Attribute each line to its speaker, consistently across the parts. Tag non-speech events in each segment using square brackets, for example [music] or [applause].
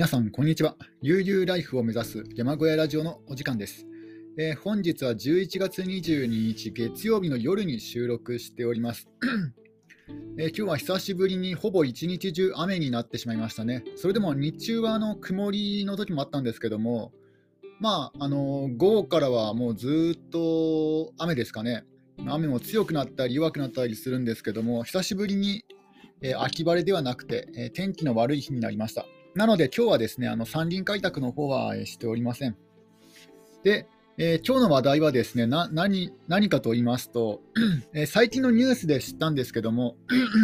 Speaker 1: 皆さん、こんにちは。悠々ライフを目指す山小屋ラジオのお時間です。えー、本日は11月22日月曜日の夜に収録しております。[clears throat] えー、今日は久しぶりにほぼ一日中雨になってしまいましたね。それでも日中はあの曇りの時もあったんですけども、まあ、あの午後からはもうずっと雨ですかね。雨も強くなったり弱くなったりするんですけども、久しぶりに、えー、秋晴れではなくて、え天気の悪い日になりました。なので今日はですね、あの山林開拓の方はしておりません。で、えー、今日の話題はですね、な何何かと言いますと、[clears throat] えー、最近のニュースで知ったんですけども、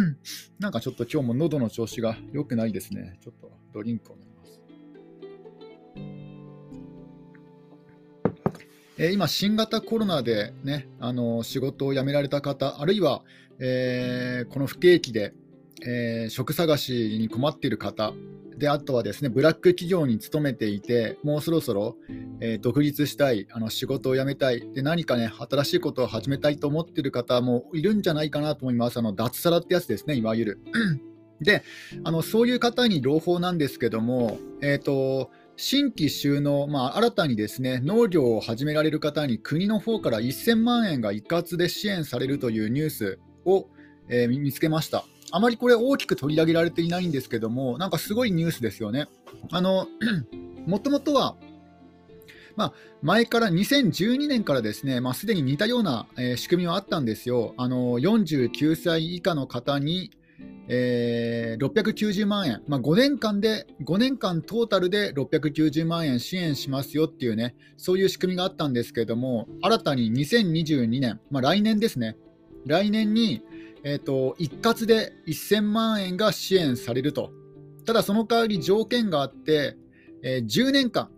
Speaker 1: [clears throat] なんかちょっと今日も喉の調子が良くないですね。ちょっとドリンクを飲みます。えー、今、新型コロナで、ね、あの仕事を辞められた方、あるいは、えこの不景気で、え職探しに困っている方、であとはですねブラック企業に勤めていて、もうそろそろ、えー、独立したい、あの仕事を辞めたいで、何かね、新しいことを始めたいと思っている方もいるんじゃないかなと思います、あの脱サラってやつですね、いわゆる。[clears throat] であのそういう方に朗報なんですけども、えーと、新規収納、まあ、新たにですね農業を始められる方に国の方から1000万円が一括で支援されるというニュースを、えー、見つけました。あまりこれ大きく取り上げられていないんですけども、なんかすごいニュースですよね。あの、[clears throat] もともとは、まあ、前から2012年からですね、まあ、すでに似たような、えー、仕組みはあったんですよ。あの49歳以下の方に、えー、690万円、まあ、5年間で、5年間トータルで690万円支援しますよっていうね、そういう仕組みがあったんですけれども、新たに2022年、まあ、来年ですね、来年に、えーと、一括で1000万円が支援されると、ただその代わり条件があって、えー、10年間、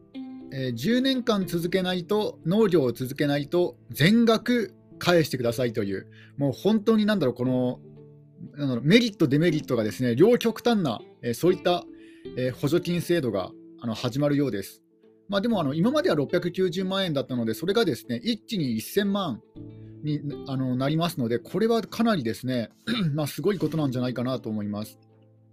Speaker 1: えー、10年間続けないと、農業を続けないと、全額返してくださいという、もう本当になんだろう、このなんだろうメリット、デメリットがですね両極端な、えー、そういった、え補助金制度があの始まるようです。まあ、でもあの今までは690万円だったので、それがですね一気に1000万にあのなりますので、これはかなりですね、[clears throat] まあ、すごいことなんじゃないかなと思います。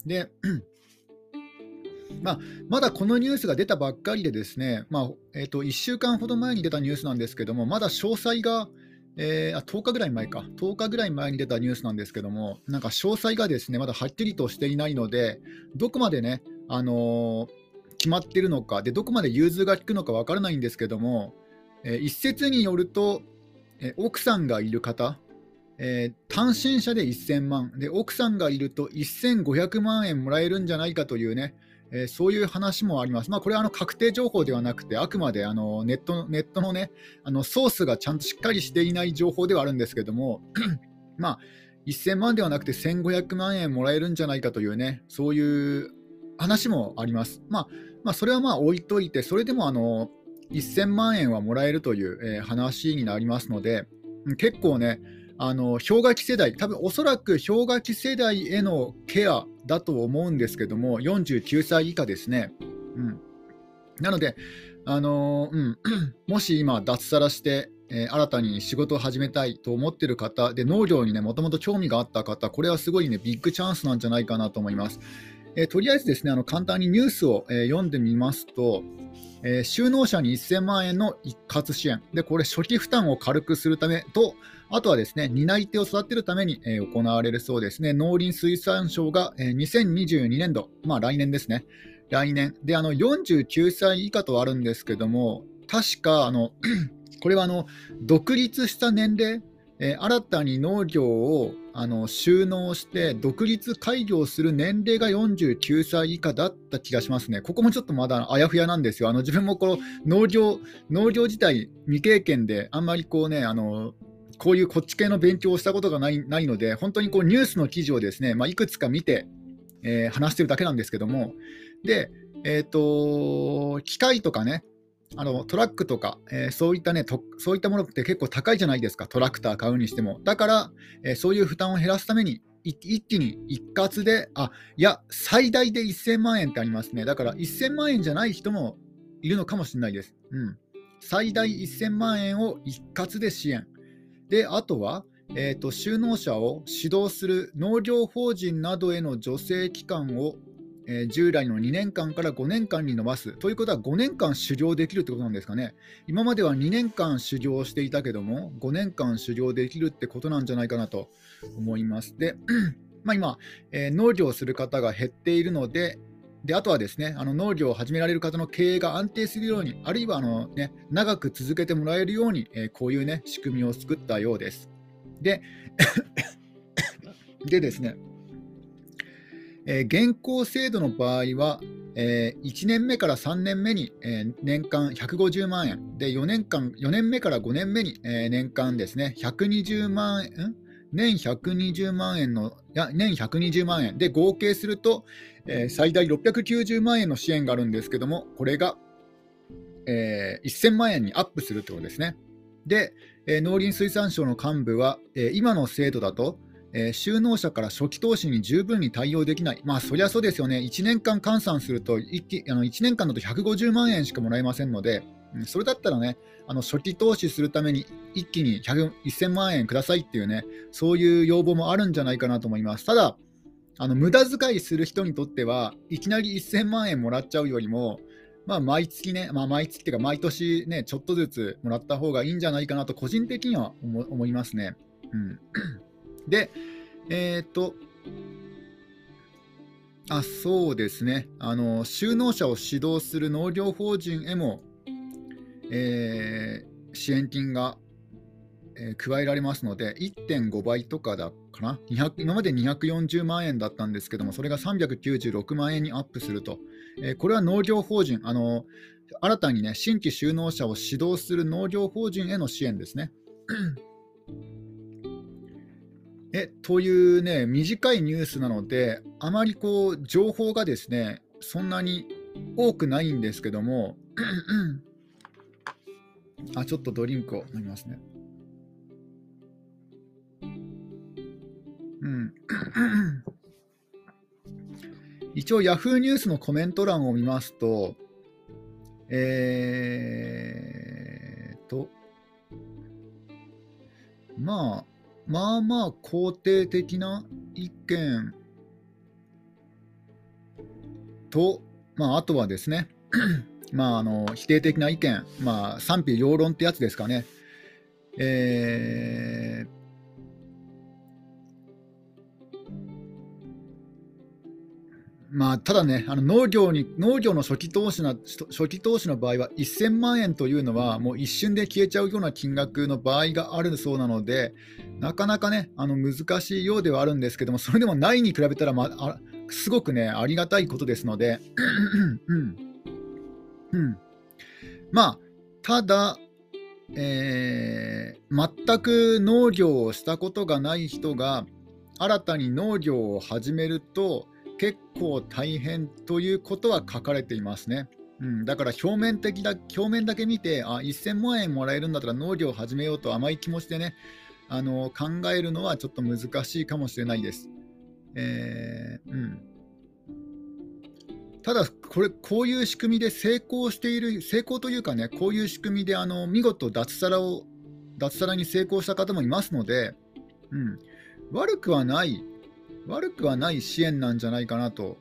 Speaker 1: で [clears throat] まあ、まだこのニュースが出たばっかりで、ですね、まあえーと、1週間ほど前に出たニュースなんですけども、まだ詳細が、えー、あ10日ぐらい前か、10日ぐらい前に出たニュースなんですけども、なんか詳細がですねまだはっきりとしていないので、どこまでね、あのー、決まってるのかで、どこまで融通が利くのかわからないんですけども、えー、一説によると、え奥さんがいる方、えー、単身者で1000万で、奥さんがいると1500万円もらえるんじゃないかというね、えー、そういう話もあります。まあ、これはあの確定情報ではなくて、あくまであのネットネットのね、あのソースがちゃんとしっかりしていない情報ではあるんですけども、[clears throat] まあ、1000万ではなくて1500万円もらえるんじゃないかというね、そういう話もあります。まあ、まあ、それはまあ置いといて、それでもあの1000万円はもらえるという、えー、話になりますので、結構ね、あの氷河期世代、多分おそらく氷河期世代へのケアだと思うんですけども、49歳以下ですね。うん、なので、あのー、うん、[clears throat] もし今、脱サラして、えー、新たに仕事を始めたいと思っている方で、農業に、もともと興味があった方、これはすごいね、ビッグチャンスなんじゃないかなと思います。えー、とりあえずですね、あの簡単にニュースを、え読んでみますと、えー、就農者に1000万円の一括支援。で、これ、初期負担を軽くするためと、あとはですね、担い手を育てるために、えー、行われるそうですね、農林水産省が、えー、2022年度、まあ来年ですね、来年、で、あの49歳以下とあるんですけども、確か、あの [clears throat] これはあの独立した年齢、えー、新たに農業をあの収納して独立開業する年齢が49歳以下だった気がしますね。ここもちょっとまだあやふやなんですよ。あの自分もこの農業農業自体未経験であんまりこうねあのこういうこっち系の勉強をしたことがないないので本当にこうニュースの記事をですね、まあ、いくつか見て、えー、話してるだけなんですけどもで、えーと機械とかねあのトラックとか、えー、そういったねそういったものって結構高いじゃないですか、トラクター買うにしても。だから、えー、そういう負担を減らすために、一気に一括で、あいや、最大で1000万円ってありますね。だから1000万円じゃない人もいるのかもしれないです。うん、最大1000万円を一括で支援。で、あとは、えーと、就農者を指導する農業法人などへの助成機関をえー、従来の2年間から5年間に延ばすということは5年間修行できるってことなんですかね。今までは2年間修行していたけども、5年間修行できるってことなんじゃないかなと思います。で、[clears throat] まあ、今、えー、農業をする方が減っているので、であとはですねあの農業を始められる方の経営が安定するように、あるいはあの、ね、長く続けてもらえるように、えー、こういう、ね、仕組みを作ったようです。で [coughs] でですね、現行制度の場合は、えー、1年目から3年目に、年間150万円。で4年間、4年目から5年目に、年間ですね、120万円、年120万円の、年120万円。で合計すると、最大690万円の支援があるんですけども、これが、えー、1000万円にアップするということですね。で、農林水産省の幹部は、今の制度だと、えー、就農者から初期投資に十分に対応できない、まあそりゃそうですよね、1年間換算すると一あの1年間だと150万円しかもらえませんので、それだったらね、あの初期投資するために一気に1000万円くださいっていうね、そういう要望もあるんじゃないかなと思います。ただ、あの無駄遣いする人にとっては、いきなり1000万円もらっちゃうよりも、まあ、毎月ね、まあ、毎月っていうか、毎年ね、ちょっとずつもらった方がいいんじゃないかなと、個人的には思いますね。うんで、えっ、ー、と、あそうですね。あの、就農者を指導する農業法人へも、えー、支援金が、えー、加えられますので、1.5倍とかだかな？今まで240万円だったんですけども、それが396万円にアップすると、えー、これは農業法人、あの新たに、ね、新規就農者を指導する農業法人への支援ですね。えというね、短いニュースなので、あまりこう情報がですね、そんなに多くないんですけども、あ、ちょっとドリンクを飲みますね。うん。[coughs] 一応、ヤフーニュースのコメント欄を見ますと、えーと、まあ、まあまあ肯定的な意見と、まあ、あとはですね、[clears throat] まあ、あの否定的な意見、まあ、賛否両論ってやつですかね。えーまあ、ただね、あの農業に農業の初期投資な初期投資の場合は1000万円というのはもう一瞬で消えちゃうような金額の場合があるそうなので、なかなかね、あの難しいようではあるんですけども、それでもないに比べたら、まあ、すごくね、ありがたいことですので、うん、まあ、ただ、えー、全く農業をしたことがない人が、新たに農業を始めると、結構大変ということは書かれていますね。うん、だから表面的だ表面だけ見てあ1000万円もらえるんだったら農業を始めようと甘い気持ちでねあの考えるのはちょっと難しいかもしれないです。えー、うん、ただこれ、こういう仕組みで成功している、成功というかね、こういう仕組みであの見事脱サラを、脱サラに成功した方もいますので、うん、悪くはない悪くはない支援なんじゃないかなと、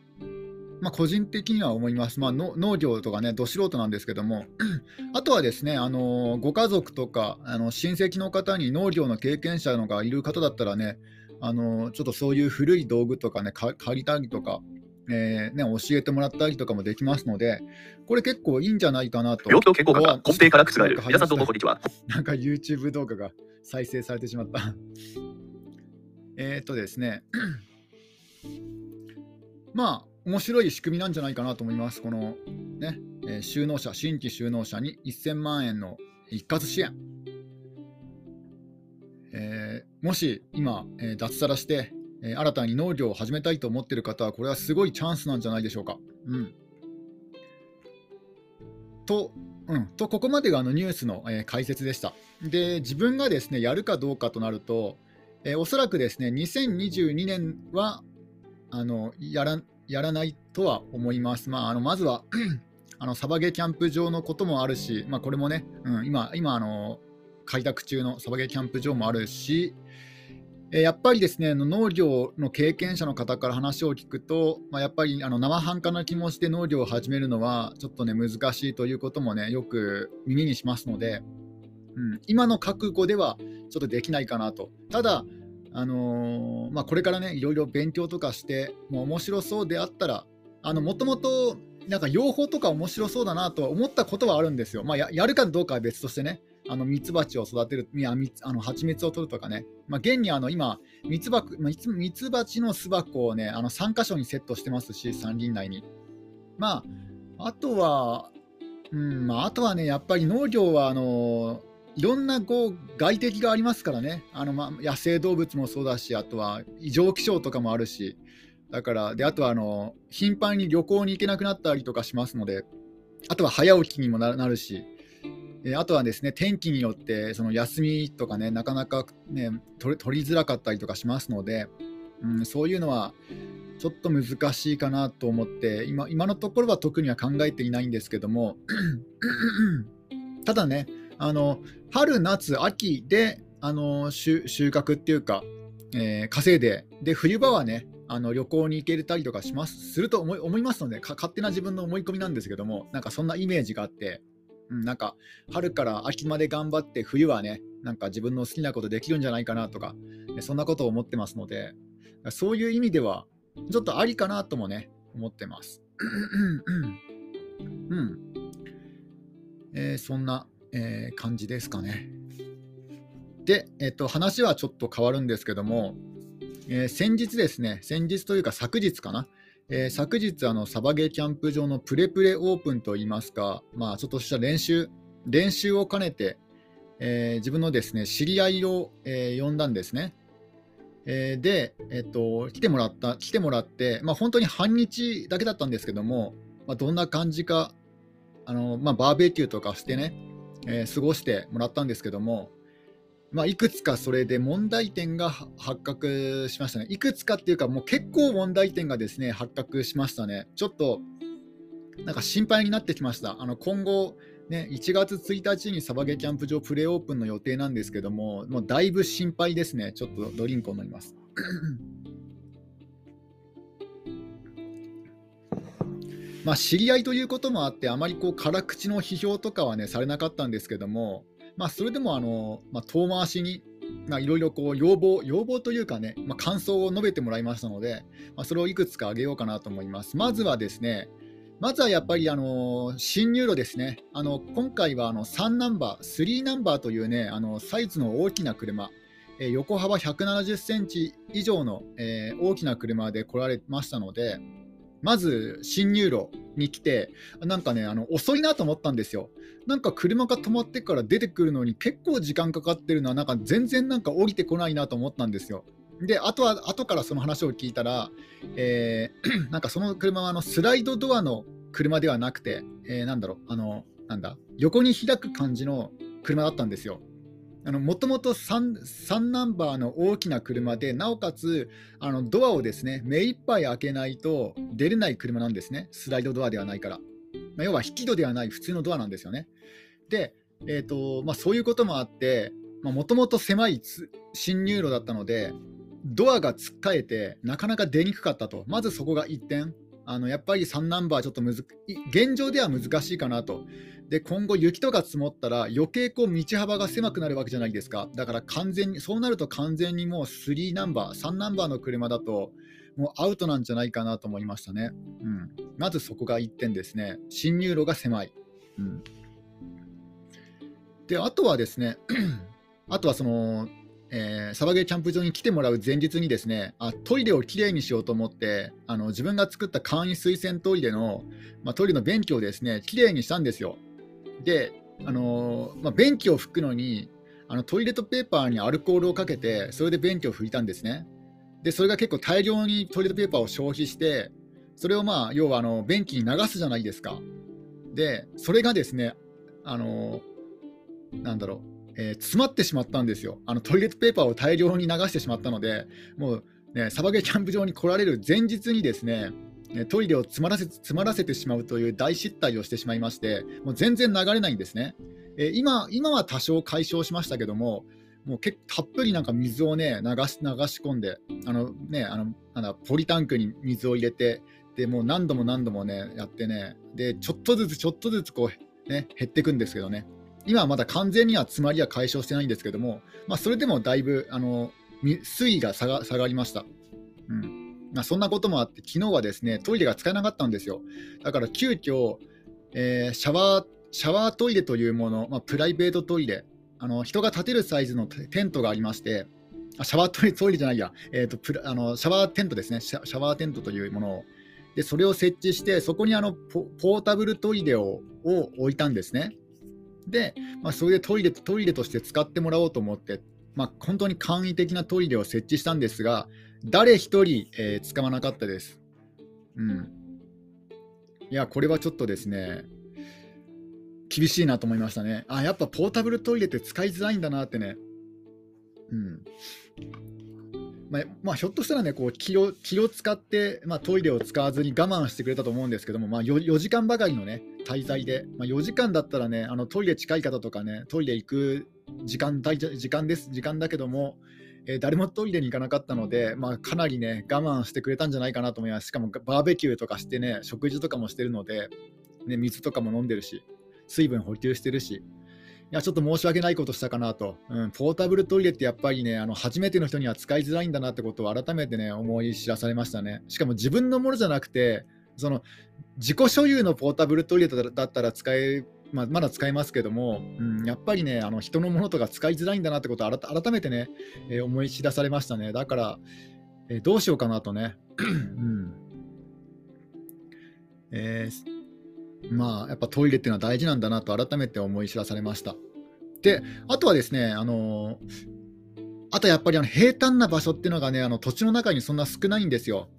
Speaker 1: まあ、個人的には思います。まあ、農業とかね、ど素人なんですけども、[clears throat] あとはですね、あのご家族とかあの親戚の方に農業の経験者のがいる方だったらね、あのちょっとそういう古い道具とかね、借りたりとか、えーね、教えてもらったりとかもできますので、これ結構いいんじゃないかなと。
Speaker 2: 病気と健康が根底から覆る。皆さんどうもこんにちは。
Speaker 1: なんか YouTube 動画が再生されてしまった。えっとですね、まあ、面白い仕組みなんじゃないかなと思います。このね、えー、就農者、新規就農者に1000万円の一括支援。えー、もし今、えー、脱サラして、え新たに農業を始めたいと思っている方は、これはすごいチャンスなんじゃないでしょうか。うん。と、うん、とここまでがあのニュースの、え解説でした。で、自分がですね、やるかどうかとなると、え、おそらくですね、2022年はあのやらやらないとは思います。まあ、あのまずは [clears throat] あのサバゲーキャンプ場のこともあるし、まあ、これもね、うん、今、今あの開拓中のサバゲーキャンプ場もあるし、えやっぱりですね農業の経験者の方から話を聞くと、まあ、やっぱりあの生半可な気持ちで農業を始めるのはちょっとね難しいということもねよく耳にしますので、うん、今の覚悟ではちょっとできないかなと。ただあのー、まあ、これからねいろいろ勉強とかしてもう面白そうであったらもともとなんか養蜂とか面白そうだなとは思ったことはあるんですよ。まあ、ややるかどうかは別としてね。あのミツバチを育てる、いやあの蜂蜜を取るとかね、まあ、現にあの今ミツバ、ミツバチの巣箱をね、あの3箇所にセットしてますし、山林内に。まあ、あとは、うんまあ、あとはね、やっぱり農業はあのいろんなこう外敵がありますからね、あのまあ野生動物もそうだし、あとは異常気象とかもあるし、だからであとはあの頻繁に旅行に行けなくなったりとかしますので、あとは早起きにもなるし、あとはですね天気によってその休みとかねなかなか、ね、取りづらかったりとかしますので、うん、そういうのはちょっと難しいかなと思って今今のところは特には考えていないんですけども。[clears throat] ただねあの春夏秋であの収穫っていうか、えー、稼いでで冬場はねあの旅行に行けたりとかしますすると思い思いますので勝手な自分の思い込みなんですけどもなんかそんなイメージがあってうん、なんか春から秋まで頑張って冬はねなんか自分の好きなことできるんじゃないかなとか、そんなことを思ってますのでそういう意味ではちょっとありかなともね思ってます。うん。えー、そんな、えー、感じですかね。で、えっと、話はちょっと変わるんですけども、えー、先日ですね、先日というか昨日かな、えー、昨日あの、サバゲーキャンプ場のプレプレオープンといいますか、まあ、ちょっとした練習、練習を兼ねて、えー、自分のですね知り合いを、えー、呼んだんですね。えー、で、えっと、来てもらった、来てもらって、まあ、本当に半日だけだったんですけども、まあ、どんな感じか、あのまあ、バーベキューとかしてね、えー、過ごしてもらったんですけども、まあ、いくつかそれで問題点が発覚しましたね。いくつかっていうか、もう結構問題点がですね発覚しましたね。ちょっとなんか心配になってきました。あの今後、ね、1月1日にサバゲキャンプ場プレオープンの予定なんですけども、もうだいぶ心配ですね。ちょっとドリンクを飲みます。まあ、知り合いということもあって、あまりこう辛口の批評とかはね、されなかったんですけども、まあ、それでもあの、まあ、遠回しにいろいろ要望、要望というかね、まあ、感想を述べてもらいましたので、まあ、それをいくつか挙げようかなと思います。まずはですね、まずはやっぱりあの新入路ですね。あの今回はあの3ナンバー、3ナンバーというね、あのサイズの大きな車、えー、横幅170センチ以上の、えー、大きな車で来られましたので、まず新入路に来て、なんかね、あの遅いなと思ったんですよ。なんか車が止まってから出てくるのに結構時間かかってるのは、なんか全然なんか降りてこないなと思ったんですよ。で、あとは後からその話を聞いたら、えー、[clears throat] なんかその車はあのスライドドアの車ではなくて、えー、なんだろう、あの、なんだ、横に開く感じの車だったんですよ。もともと 3, 3ナンバーの大きな車で、なおかつあのドアをですね目いっぱい開けないと出れない車なんですね、スライドドアではないから。まあ、要は引き戸ではない普通のドアなんですよね。で、えーとまあ、そういうこともあって、もともと狭い侵入路だったので、ドアがつっかえて、なかなか出にくかったと、まずそこが1点、あのやっぱり3ナンバーちょっとむず現状では難しいかなと。で今後、雪とか積もったら余計こう道幅が狭くなるわけじゃないですか。だから完全に、そうなると完全にもう3ナンバー、3ナンバーの車だと、もうアウトなんじゃないかなと思いましたね。うん、まずそこが1点ですね。進入路が狭い。うん、で、あとはですね、[clears throat] あとはその、えー、サバゲーキャンプ場に来てもらう前日にですねあトイレをきれいにしようと思ってあの自分が作った簡易水洗トイレの、まあ、トイレの便器をですねきれいにしたんですよ。で、あの、まあ、便器を拭くのにあのトイレットペーパーにアルコールをかけてそれで便器を拭いたんですね。でそれが結構大量にトイレットペーパーを消費してそれをまあ要はあの便器に流すじゃないですか。でそれがですねあの、なんだろうえー、詰まってしまったんですよあのトイレットペーパーを大量に流してしまったのでもう、ね、サバゲーキャンプ場に来られる前日にですねトイレを詰まらせ詰まらせてしまうという大失態をしてしまいましてもう全然流れないんですね、えー、今今は多少解消しましたけどももう結たっぷりなんか水をね流し流し込んであのねあのなんだポリタンクに水を入れてでもう何度も何度もねやってねでちょっとずつちょっとずつこうね減っていくんですけどね今はまだ完全には詰まりは解消してないんですけども、まあ、それでもだいぶあの水位が下が下がりました。まあ、そんなこともあって、昨日はですねトイレが使えなかったんですよ。だから急遽、えー、シャワーシャワートイレというもの、まあ、プライベートトイレ、あの人が立てるサイズのテントがありまして、あシャワートイレトイレじゃないや、えーと、プあのシャワーテントですねシャ、シャワーテントというものを、でそれを設置して、そこにあのポータブルトイレをを置いたんですね。で、まあ、それでトイレトイレとして使ってもらおうと思って、まあ、本当に簡易的なトイレを設置したんですが、誰一人、えー、使わなかったです。うん。いや、これはちょっとですね、厳しいなと思いましたね。あ、やっぱポータブルトイレって使いづらいんだなってね。うん。まあ、まあ、ひょっとしたらね、こう気を気を使って、まあ、トイレを使わずに我慢してくれたと思うんですけども、まあ4、4, 時間ばかりのね、滞在で、まあ、4時間だったらね、あのトイレ近い方とかね、トイレ行く時間時間です、時間だけども、えー、誰もトイレに行かなかったので、まあ、かなりね、我慢してくれたんじゃないかなと思います。しかもバーベキューとかしてね、食事とかもしてるので、ね、水とかも飲んでるし、水分補給してるし、いや、ちょっと申し訳ないことしたかなと。うん、ポータブルトイレってやっぱりね、あの初めての人には使いづらいんだなってことを改めてね、思い知らされましたね。しかも自分のものじゃなくて、その自己所有のポータブルトイレだったら使え、まあ、まだ使えますけども、うん、やっぱりね、あの人のものとか使いづらいんだなってことを改めてね、えー、思い知らされましたね。だから、えー、どうしようかなとね。[clears throat] うんえーまあ、やっぱトイレっていうのは大事なんだなと改めて思い知らされました。で、あとはですね、あのあとやっぱりあの平坦な場所っていうのがね、あの土地の中にそんな少ないんですよ。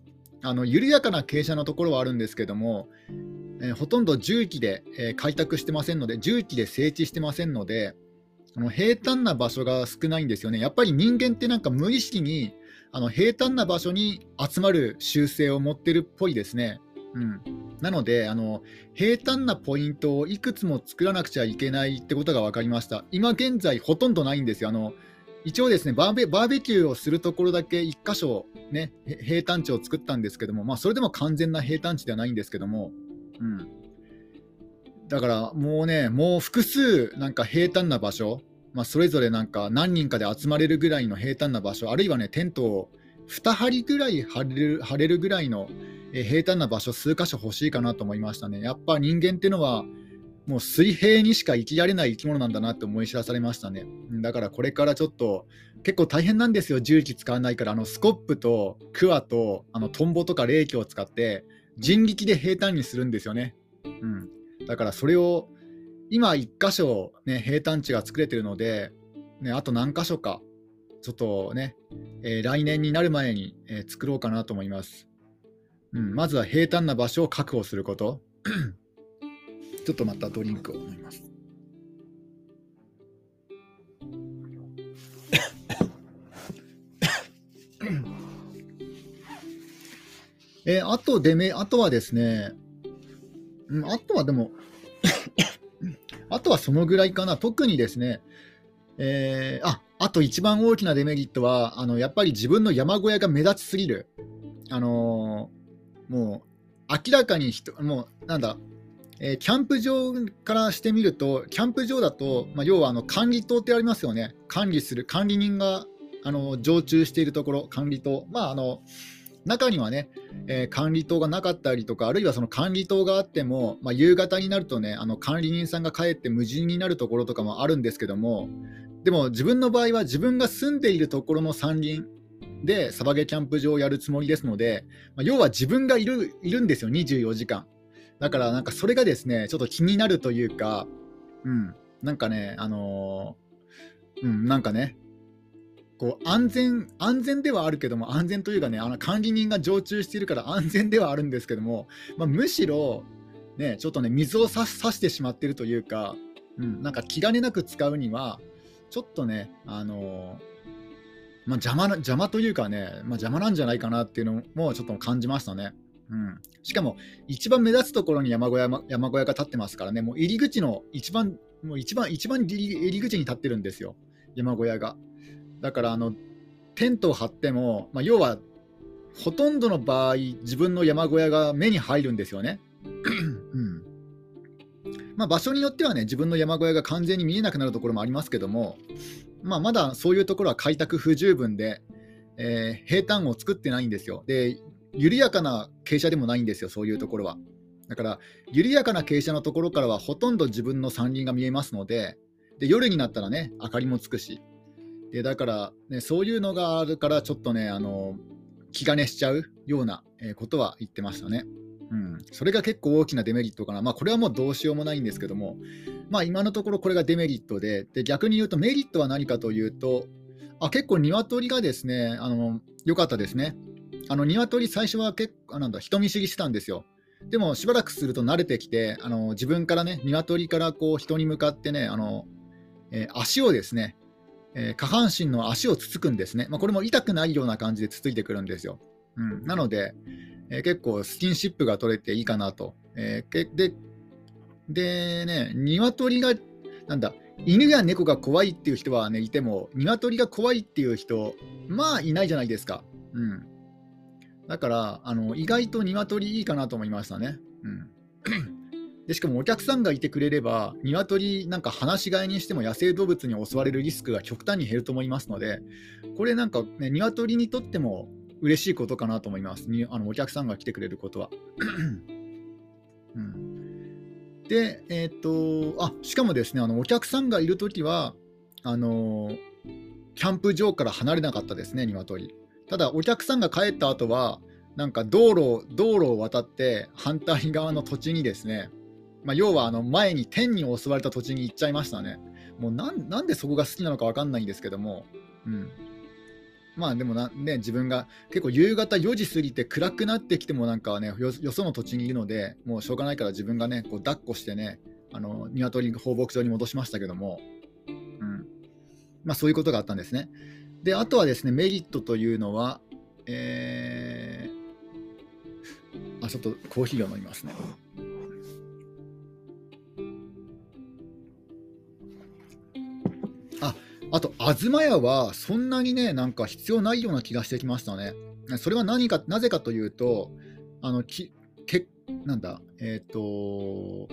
Speaker 1: あの緩やかな傾斜のところはあるんですけども、えー、ほとんど重機で、えー、開拓してませんので、重機で整地してませんので、あの平坦な場所が少ないんですよね。やっぱり人間ってなんか無意識にあの平坦な場所に集まる習性を持ってるっぽいですね。うん、なのであの、平坦なポイントをいくつも作らなくちゃいけないってことが分かりました。今現在、ほとんどないんですよ。あの一応ですねバーベ、バーベキューをするところだけ1箇所、ね、平坦地を作ったんですけども、まあ、それでも完全な平坦地ではないんですけども、うん、だからもうね、もう複数なんか平坦な場所、まあ、それぞれなんか何人かで集まれるぐらいの平坦な場所、あるいはね、テントを2張ぐらい張れる張れるぐらいのえ平坦な場所数箇所欲しいかなと思いましたね。やっぱ人間っていうのはもう水平にしか生きられない生き物なんだなって思い知らされましたね。だからこれからちょっと結構大変なんですよ、重機使わないから、あのスコップとクワとあのトンボとか冷気を使って人力で平坦にするんですよね。うん、だからそれを今1箇所、ね、平坦地が作れてるので、ね、あと何箇所かちょっとね、えー、来年になる前に、えー、作ろうかなと思います。うん、まずは平坦な場所を確保すること。[clears throat] ちょっとまたドリンクを飲みます。えー、あとでめ、あとはですね、うん、あとはでも [coughs] あとはそのぐらいかな、特にですね、えー、ああと一番大きなデメリットは、あのやっぱり自分の山小屋が目立ちすぎる。あのもう明らかに人、もうなんだ、えー、キャンプ場からしてみると、キャンプ場だと、まあ、要はあの管理棟ってありますよね、管理する、管理人があの常駐しているところ、管理棟、まあ、あの中にはね、えー、管理棟がなかったりとか、あるいはその管理棟があっても、まあ、夕方になるとね、あの管理人さんが帰って無人になるところとかもあるんですけども、でも自分の場合は自分が住んでいるところの山林、でサバゲキャンプ場をやるつもりですので、まあ、要は自分がいるいるんですよ、24時間。だからなんかそれがですね、ちょっと気になるというか、うん、なんかね、あのー、うん、なんかね、こう安全安全ではあるけども、安全というかね、あの管理人が常駐しているから安全ではあるんですけども、まあ、むしろ、ね、ちょっとね、水を差してしまっているというか、うん、なんか気兼ねなく使うには、ちょっとね、あのーまあ、邪魔な邪魔というかね、まあ、邪魔なんじゃないかなっていうのもちょっと感じましたね。うん、しかも、一番目立つところに山小屋山小屋が立ってますからね、もう入り口の一番、もう一番、一番入り口に立ってるんですよ。山小屋が。だからあのテントを張っても、まあ、要はほとんどの場合自分の山小屋が目に入るんですよね。うんまあ、場所によってはね自分の山小屋が完全に見えなくなるところもありますけども、まあ、まだそういうところは開拓不十分で、えー、平坦を作ってないんですよ。で緩やかな傾斜でもないんですよ、そういうところは。だから、緩やかな傾斜のところからはほとんど自分の山林が見えますので、で夜になったらね、明かりもつくし、でだから、ね、そういうのがあるから、ちょっとね、あの気兼ねしちゃうようなことは言ってましたね。うん、それが結構大きなデメリットかな、まあ、これはもうどうしようもないんですけども、まあ、今のところこれがデメリットでで、逆に言うとメリットは何かというと、あ結構、鶏がですねあの良かったですね。あの鶏、最初は結構なんだ人見知りしてたんですよ。でもしばらくすると慣れてきて、あの自分からね、鶏からこう人に向かってね、あのえー、足をですね、えー、下半身の足をつつくんですね。まあ、これも痛くないような感じでつついてくるんですよ。うん、なので、えー、結構スキンシップが取れていいかなと。えででね、鶏が、なんだ、犬や猫が怖いっていう人はね、いても、鶏が怖いっていう人、まあいないじゃないですか。うん。だから、あの意外と鶏いいかなと思いましたね。うんでしかもお客さんがいてくれれば、鶏なんか放し飼いにしても野生動物に襲われるリスクが極端に減ると思いますので、これなんかね、鶏にとっても嬉しいことかなと思います。にあのお客さんが来てくれることは。うん、で、えっ、と、あしかもですね、あのお客さんがいるときは、あのキャンプ場から離れなかったですね、鶏。ただ、お客さんが帰った後は、なんか道路道路を渡って反対側の土地にですね、まあ、要はあの前に天に襲われた土地に行っちゃいましたね。もうなんでそこが好きなのか分かんないんですけども、うん、まあでもな、ね、自分が結構夕方4時過ぎて暗くなってきてもなんかねよよその土地にいるのでもうしょうがないから自分がねこう抱っこしてねあの鶏放牧場に戻しましたけども、うんまあ、そういうことがあったんですね。であとはですねメリットというのは、えー、あちょっとコーヒーを飲みますね。ああと、東屋はそんなにね、なんか必要ないような気がしてきましたね。それは何か、なぜかというと、あの、きけなんだ、えっ、ー、と、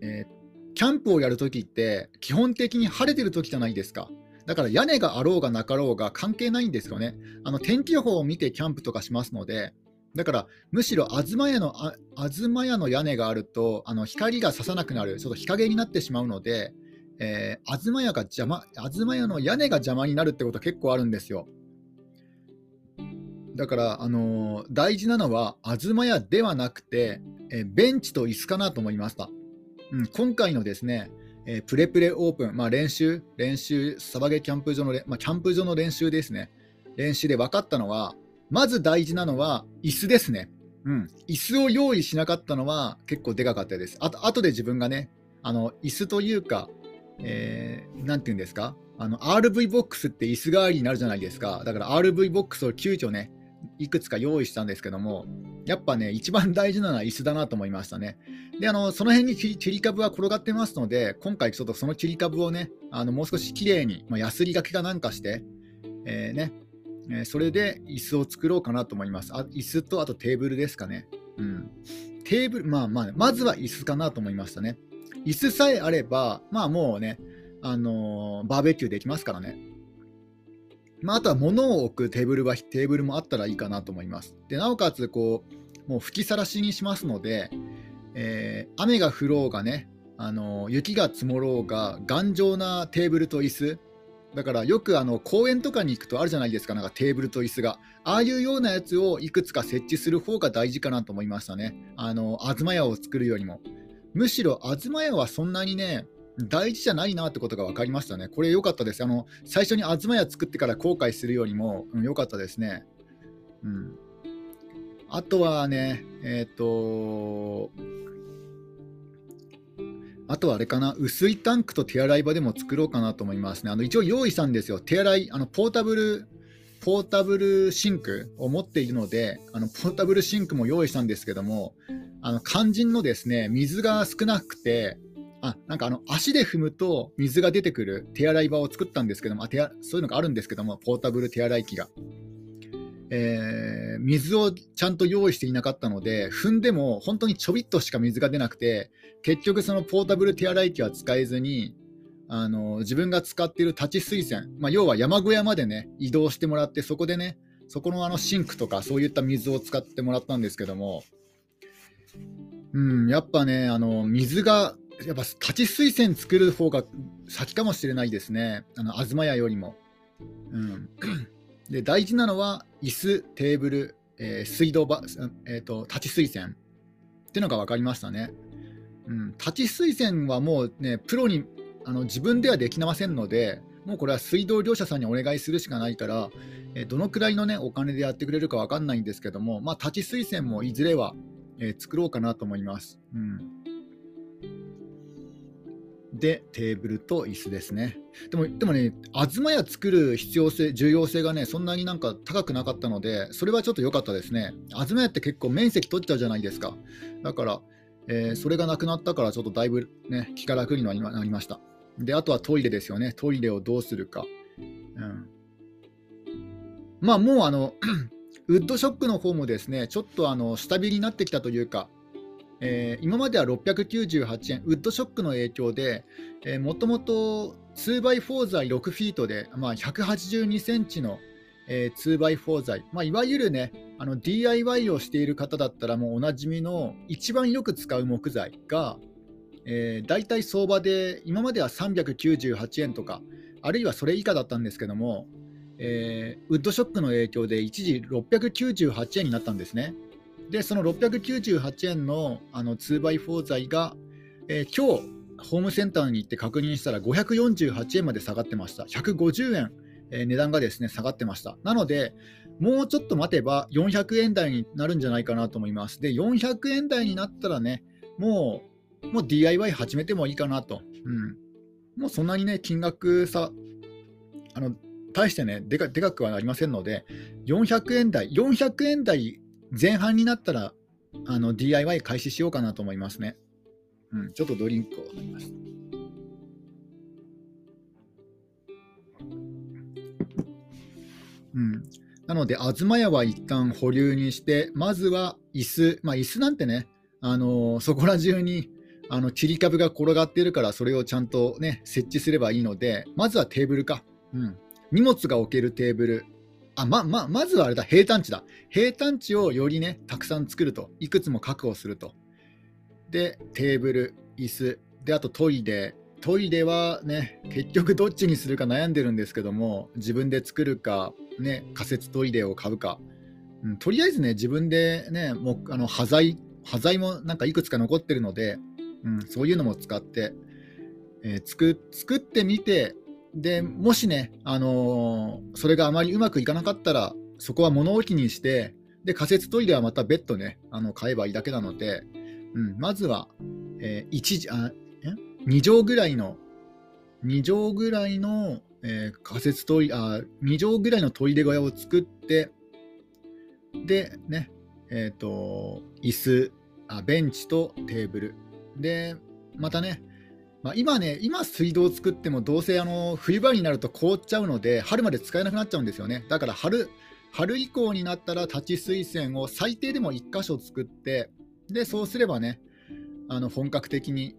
Speaker 1: えー、キャンプをやるときって、基本的に晴れてるときじゃないですか。だから屋根があろうがなかろうが関係ないんですよね。あの天気予報を見てキャンプとかしますので、だからむしろ東屋の東屋の屋根があるとあの光が差さなくなる、ちょっと日陰になってしまうので、えー、東屋が邪魔、東屋の屋根が邪魔になるってことは結構あるんですよ。だから、あのー、大事なのは東屋ではなくて、えー、ベンチと椅子かなと思いました。うん、今回のですね、えプレプレオープン、まあ、練習、練習、サバゲキャンプ場の、まあ、キャンプ場の練習ですね。練習で分かったのは、まず大事なのは椅子ですね。うん、椅子を用意しなかったのは結構でかかったです。あと後で自分がね、あの椅子というか、えー、なんていうんですか、あの RV ボックスって椅子代わりになるじゃないですか。だから RV ボックスを急遽ね、いくつか用意したんですけども、やっぱね、一番大事なのは椅子だなと思いましたね。で、あのその辺に切り株は転がってますので、今回ちょっとその切り株をね、あのもう少しきれいに、まあ、ヤスリがけかなんかして、えー、ね、えー、それで椅子を作ろうかなと思います。あ椅子とあとテーブルですかね。うん。テーブル、まあまあ、まずは椅子かなと思いましたね。椅子さえあれば、まあもうね、あのー、バーベキューできますからね。まあ、あとは物を置くテーブルはテーブルもあったらいいかなと思います。でなおかつこう、もう吹きさらしにしますので、えー、雨が降ろうがね、あのー、雪が積もろうが、頑丈なテーブルと椅子、だからよくあの公園とかに行くとあるじゃないですか、なんかテーブルと椅子が。ああいうようなやつをいくつか設置する方が大事かなと思いましたね。あの、東屋を作るよりも。むしろ東屋はそんなにね、大事じゃないなってことが分かりましたね。これ良かったです。あの最初に東屋作ってから後悔するよりも良、うん、かったですね。うん。あとはね、えっ、ー、と、あとはあれかな、薄いタンクと手洗い場でも作ろうかなと思いますね。あの一応用意したんですよ。手洗い、あのポータブル、ポータブルシンクを持っているので、あのポータブルシンクも用意したんですけども、あの肝心のですね水が少なくてあなんかあの足で踏むと水が出てくる手洗い場を作ったんですけども、あ手そういうのがあるんですけども、ポータブル手洗い機が。えー、水をちゃんと用意していなかったので、踏んでも本当にちょびっとしか水が出なくて、結局そのポータブル手洗い機は使えずに、あの自分が使っている立ち水栓、まあ、要は山小屋までね、移動してもらって、そこでね、そこのあのシンクとかそういった水を使ってもらったんですけども、うん、やっぱね、あの水が、やっぱ立ち水栓作る方が先かもしれないですね、あの東屋よりも。うん、[clears throat] で大事なのは、椅子、テーブル、えー、水道場、えーと、立ち水栓っていうのが分かりましたね。うん、立ち水栓はもうね、プロにあの自分ではできませんので、もうこれは水道業者さんにお願いするしかないから、え、どのくらいの、ね、お金でやってくれるか分かんないんですけども、まあ、立ち水栓もいずれは、えー、作ろうかなと思います。うんで、テーブルと椅子ですね。でも、でもね、東屋作る必要性、重要性がね、そんなになんか高くなかったので、それはちょっと良かったですね。東屋って結構面積取っちゃうじゃないですか。だから、えー、それがなくなったから、ちょっとだいぶね、気が楽になりました。で、あとはトイレですよね。トイレをどうするか。うん。まあ、もうあの、[clears throat] ウッドショックの方もですね、ちょっとあの下火になってきたというか、えー、今までは698円、ウッドショックの影響で、もともと 2x4 材6フィートで、まあ、182センチの、えー、2x4 材、まあ、いわゆるね、あの DIY をしている方だったらもうおなじみの一番よく使う木材が、えー、大体相場で今までは398円とか、あるいはそれ以下だったんですけども、えー、ウッドショックの影響で一時698円になったんですね。で、その698円のあの 2x4 材が、えー、今日、ホームセンターに行って確認したら548円まで下がってました。150円、えー、値段がですね下がってました。なので、もうちょっと待てば400円台になるんじゃないかなと思います。で、400円台になったらね、もうもう DIY 始めてもいいかなと。うん、もうそんなにね、金額差、あの大してねでか、でかくはありませんので、400円台、400円台前半になったらあの DIY 開始しようかなと思いますね。うん、ちょっとドリンクを飲みます。うん、なので、東屋は一旦保留にして、まずは椅子、まあ、椅子なんてね、あのー、そこら中にあの切り株が転がっているから、それをちゃんと、ね、設置すればいいので、まずはテーブルか、うん、荷物が置けるテーブル、あまままずはあれだ、平坦地だ。平坦地をよりね、たくさん作ると、いくつも確保すると。で、テーブル、椅子、で、あとトイレ。トイレはね、結局どっちにするか悩んでるんですけども、自分で作るか、ね、仮設トイレを買うか。うん、とりあえずね、自分でね、もうあの端材、端材もなんかいくつか残ってるので、うん、そういうのも使って、えー、作作ってみて、でもしね、あのー、それがあまりうまくいかなかったら、そこは物置にして、で仮設トイレはまた別途ね、あの買えばいいだけなので、うん、まずは、えー、1あ2畳ぐらいの、2畳ぐらいの、えー、仮設トイレ、あ2畳ぐらいのトイレ小屋を作って、で、ね、えっ、ー、と、椅子あ、ベンチとテーブル。で、またね、まあ、今ね、今水道を作ってもどうせあの冬場になると凍っちゃうので、春まで使えなくなっちゃうんですよね。だから春、春以降になったら立ち水栓を最低でも1箇所作って、で、そうすればね、あの本格的に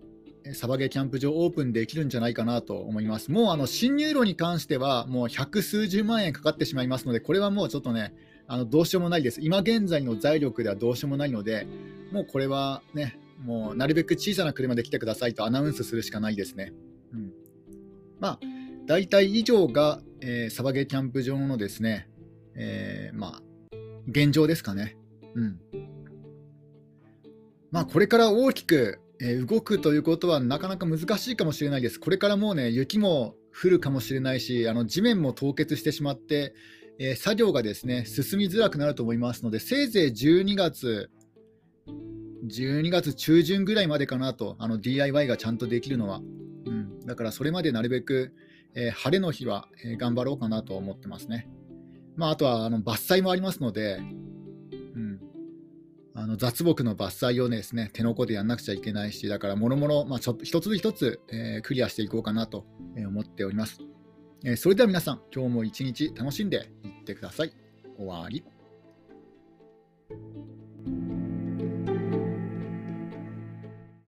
Speaker 1: サバゲーキャンプ場オープンできるんじゃないかなと思います。もうあの侵入路に関してはもう百数十万円かかってしまいますので、これはもうちょっとね、あのどうしようもないです。今現在の財力ではどうしようもないので、もうこれはね、もうなるべく小さな車で来てくださいとアナウンスするしかないですね。うん、まあ、大体以上が、えー、サバゲーキャンプ場のですね、えー、まあ、現状ですかね。うん。まあ、これから大きく、えー、動くということはなかなか難しいかもしれないです。これからもうね、雪も降るかもしれないし、あの地面も凍結してしまって、えー、作業がですね進みづらくなると思いますので、せいぜい12月、12月中旬ぐらいまでかなと、あの DIY がちゃんとできるのは。うん、だからそれまでなるべく、えー、晴れの日は、えー、頑張ろうかなと思ってますね。まあ、あとはあの伐採もありますので、うん、あの雑木の伐採をですね手の甲でやんなくちゃいけないし、だからもろもろ、ま、ちょ一つ一つ、えー、クリアしていこうかなと思っております。え、それでは皆さん、今日も一日楽しんでいってください。終わり。